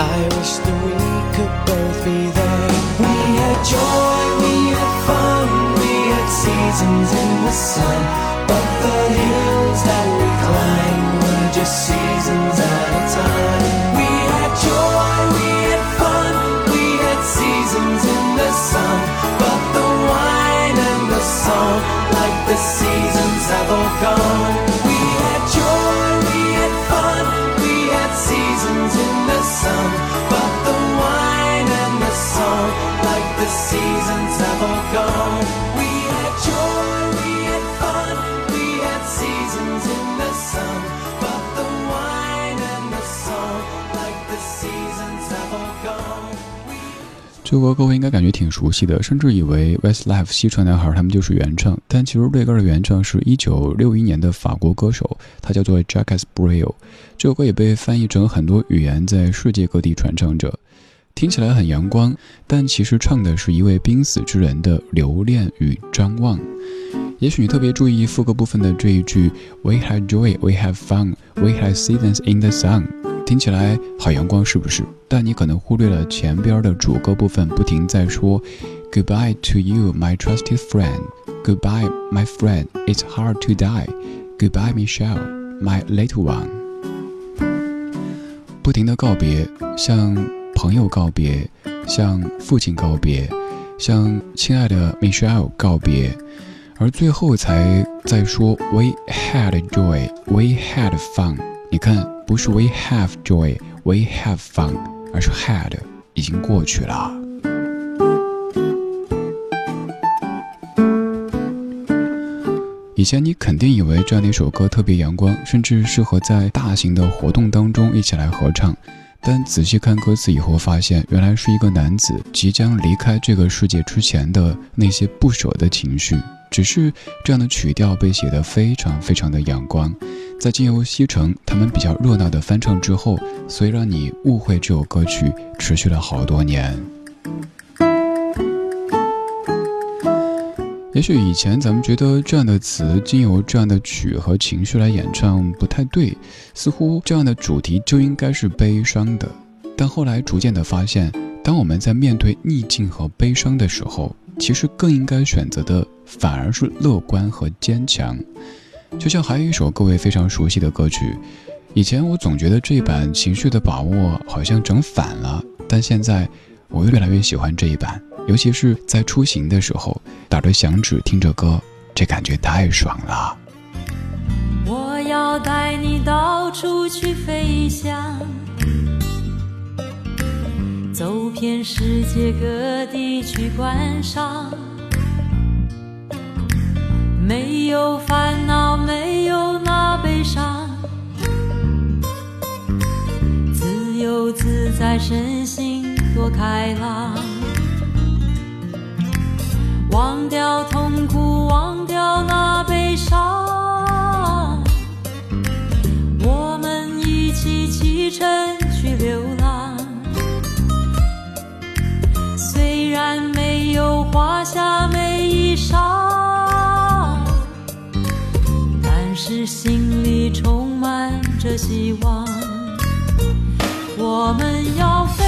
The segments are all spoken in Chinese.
I wish that we could both be there. We had joy, we had fun, we had seasons in the sun. But the hills that we climbed were just seasons at a time. 这首歌各位应该感觉挺熟悉的，甚至以为 Westlife 西川男孩他们就是原唱，但其实这歌的原唱是一九六一年的法国歌手，他叫做 Jacques Brel。这首歌也被翻译成很多语言，在世界各地传唱着。听起来很阳光，但其实唱的是一位濒死之人的留恋与张望。也许你特别注意副歌部分的这一句 "We had joy, we have fun, we had seasons in the sun"，听起来好阳光，是不是？但你可能忽略了前边的主歌部分，不停在说 "Goodbye to you, my trusted friend. Goodbye, my friend. It's hard to die. Goodbye, Michelle, my little one." 不停的告别，向朋友告别，向父亲告别，向亲爱的 Michelle 告别，而最后才在说 We had joy, we had fun。你看，不是 We have joy, we have fun，而是 had 已经过去了。以前你肯定以为这样的一首歌特别阳光，甚至适合在大型的活动当中一起来合唱。但仔细看歌词以后，发现原来是一个男子即将离开这个世界之前的那些不舍的情绪。只是这样的曲调被写得非常非常的阳光，在经由西城他们比较热闹的翻唱之后，所以让你误会这首歌曲持续了好多年。也许以前咱们觉得这样的词经由这样的曲和情绪来演唱不太对，似乎这样的主题就应该是悲伤的。但后来逐渐的发现，当我们在面对逆境和悲伤的时候，其实更应该选择的反而是乐观和坚强。就像还有一首各位非常熟悉的歌曲，以前我总觉得这一版情绪的把握好像整反了，但现在我越来越喜欢这一版。尤其是在出行的时候，打着响指听着歌，这感觉太爽了。我要带你到处去飞翔，走遍世界各地去观赏，没有烦恼，没有那悲伤，自由自在，身心多开朗。忘掉痛苦，忘掉那悲伤，心里充满着希望。我们要飞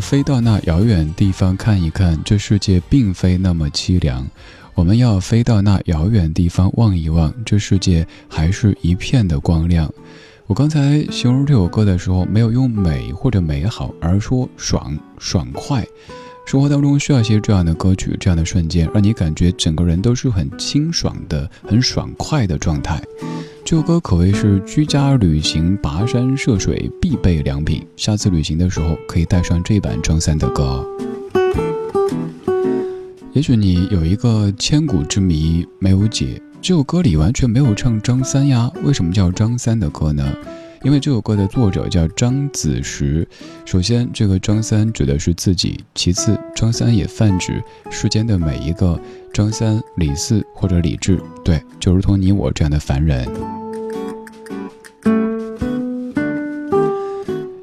飞到那遥远地方看一看，这世界并非那么凄凉。我们要飞到那遥远地方望一望，这世界还是一片的光亮。我刚才形容这首歌的时候，没有用美或者美好，而说爽爽快。生活当中需要一些这样的歌曲，这样的瞬间，让你感觉整个人都是很清爽的、很爽快的状态。这首歌可谓是居家旅行、跋山涉水必备良品。下次旅行的时候，可以带上这版张三的歌。也许你有一个千古之谜没有解，这首歌里完全没有唱张三呀？为什么叫张三的歌呢？因为这首歌的作者叫张子时。首先，这个张三指的是自己；其次，张三也泛指世间的每一个张三、李四或者李治，对，就如同你我这样的凡人。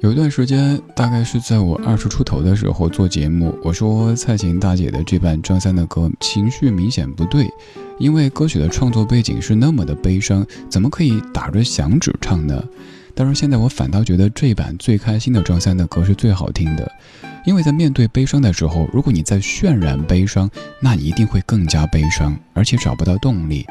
有一段时间，大概是在我二十出头的时候做节目，我说蔡琴大姐的这版张三的歌情绪明显不对，因为歌曲的创作背景是那么的悲伤，怎么可以打着响指唱呢？但是现在我反倒觉得这版最开心的张三的歌是最好听的，因为在面对悲伤的时候，如果你在渲染悲伤，那你一定会更加悲伤，而且找不到动力。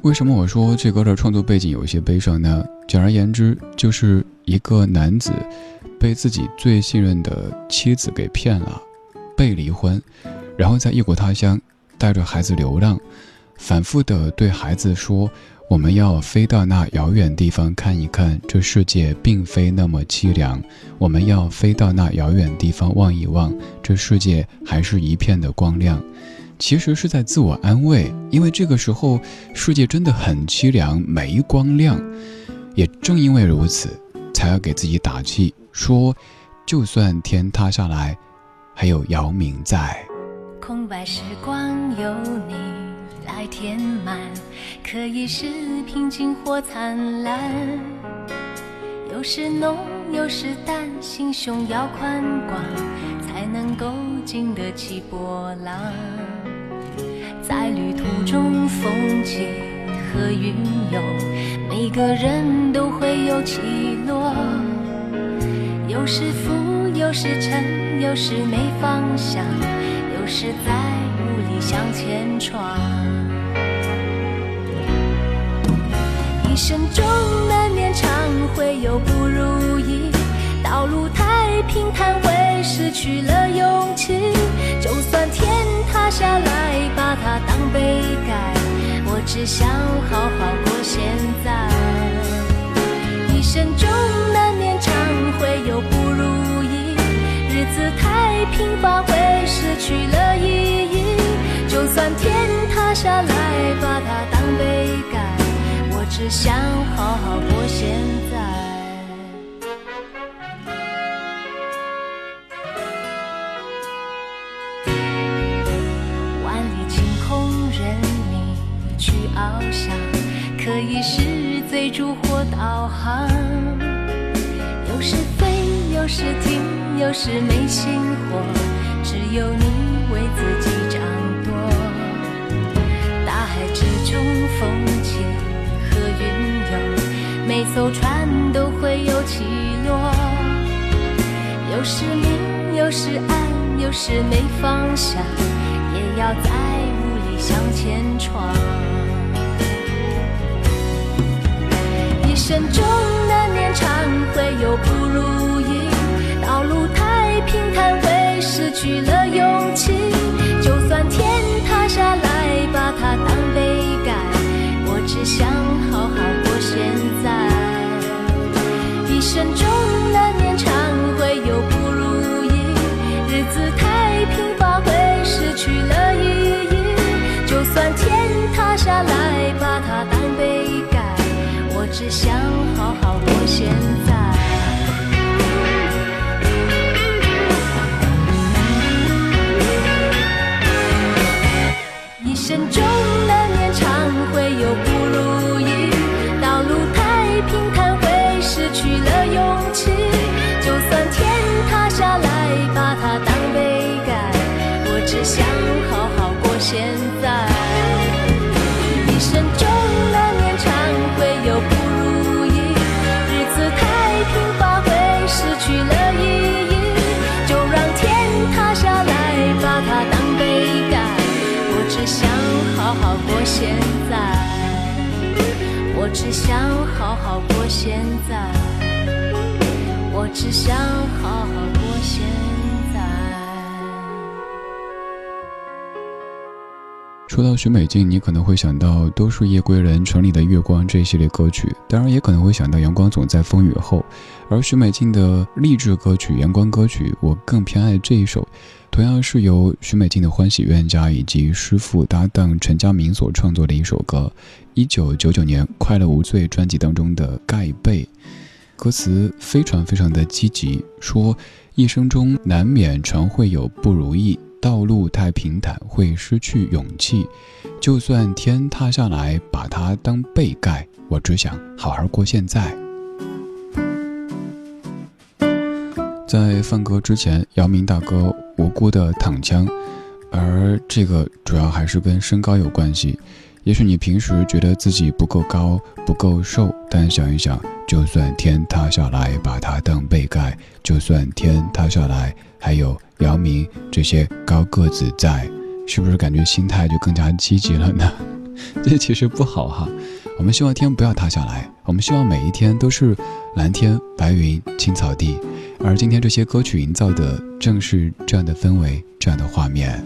为什么我说这歌的创作背景有一些悲伤呢？简而言之，就是一个男子被自己最信任的妻子给骗了，被离婚，然后在异国他乡带着孩子流浪，反复的对孩子说：“我们要飞到那遥远地方看一看，这世界并非那么凄凉。我们要飞到那遥远地方望一望，这世界还是一片的光亮。”其实是在自我安慰，因为这个时候世界真的很凄凉，没光亮。也正因为如此，才要给自己打气，说就算天塌下来，还有姚明在。空白时光有你来填满，可以是平静或灿烂。有时浓，有时淡，心胸要宽广，才能够经得起波浪。在旅途中，风起和云涌，每个人都会有起落。有时浮，有时沉，有时没方向，有时在无力向前闯。一生中难免常会有不如意，道路太平坦会失去了勇气。就算天塌下来，把它当被盖，我只想好好过现在。一生中难免常会有不如意，日子太平凡会失去了意义。就算天塌下来，把它当杯盖，我只想好好过现在。翱翔可以是追逐或导航，有时停，有时没心火，只有你为自己掌舵。大海之中，风起和云涌，每艘船都会有起落。有时明，有时暗，有时没方向，也要在雾里向前闯。一生中难免常会有不如，平坦会失去了勇气。就算天塌下来，把它当杯盖，我只想好好过现在。一生中难免常会有不如意，日子太平凡会失去了意义。就算天塌下来，把它当杯盖。我只想好好过现在。一生中难免常会有不如意，道路太平坦会失去了勇气。就算天塌下来，把它当被盖，我只想好好过现在。只想好好过现在，我只想好好说到许美静，你可能会想到《都是夜归人》《城里的月光》这一系列歌曲，当然也可能会想到《阳光总在风雨后》。而许美静的励志歌曲、阳光歌曲，我更偏爱这一首，同样是由许美静的欢喜冤家以及师傅搭档陈佳明所创作的一首歌，一九九九年《快乐无罪》专辑当中的《盖被》，歌词非常非常的积极，说一生中难免常会有不如意。道路太平坦，会失去勇气。就算天塌下来，把它当被盖，我只想好好过现在。在放歌之前，姚明大哥无辜的躺枪，而这个主要还是跟身高有关系。也许你平时觉得自己不够高、不够瘦，但想一想，就算天塌下来，把它当被盖；就算天塌下来，还有。姚明这些高个子在，是不是感觉心态就更加积极了呢？这其实不好哈。我们希望天不要塌下来，我们希望每一天都是蓝天白云青草地。而今天这些歌曲营造的正是这样的氛围，这样的画面。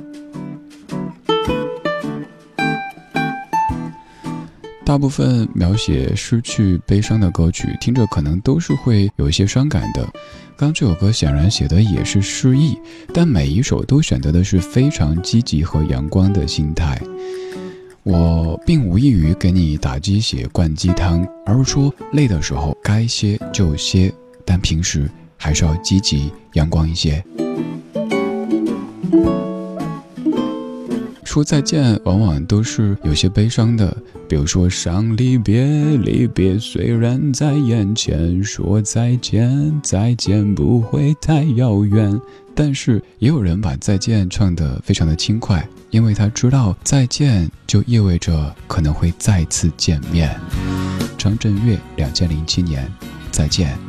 大部分描写失去悲伤的歌曲，听着可能都是会有一些伤感的。刚这首歌显然写的也是失意，但每一首都选择的是非常积极和阳光的心态。我并无意于给你打鸡血、灌鸡汤，而是说累的时候该歇就歇，但平时还是要积极阳光一些。说再见，往往都是有些悲伤的。比如说，伤离别，离别虽然在眼前，说再见，再见不会太遥远。但是也有人把再见唱得非常的轻快，因为他知道再见就意味着可能会再次见面。张震岳，两千零七年，再见。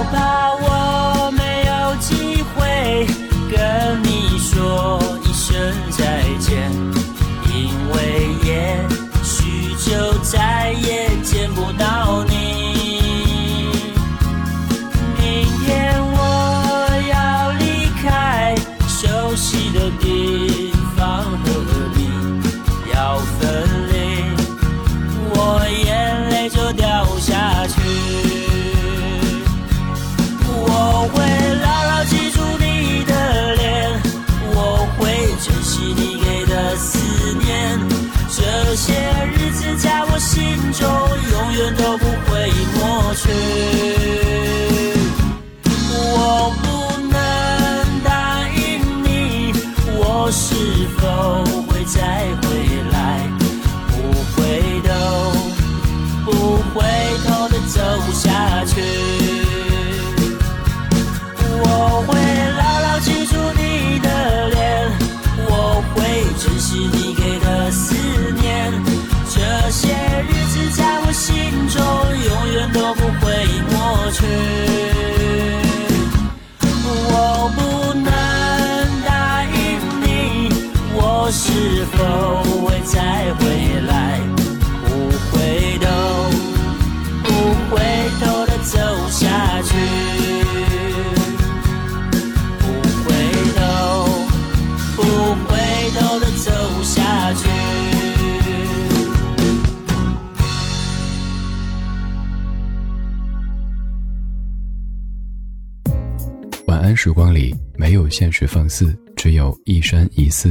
about 那些日子在我心中永远都不会抹去。我是否会再回来？不回头，不回头的走下去。不回头，不回头的走下去。晚安，时光里没有现实放肆，只有一生一世。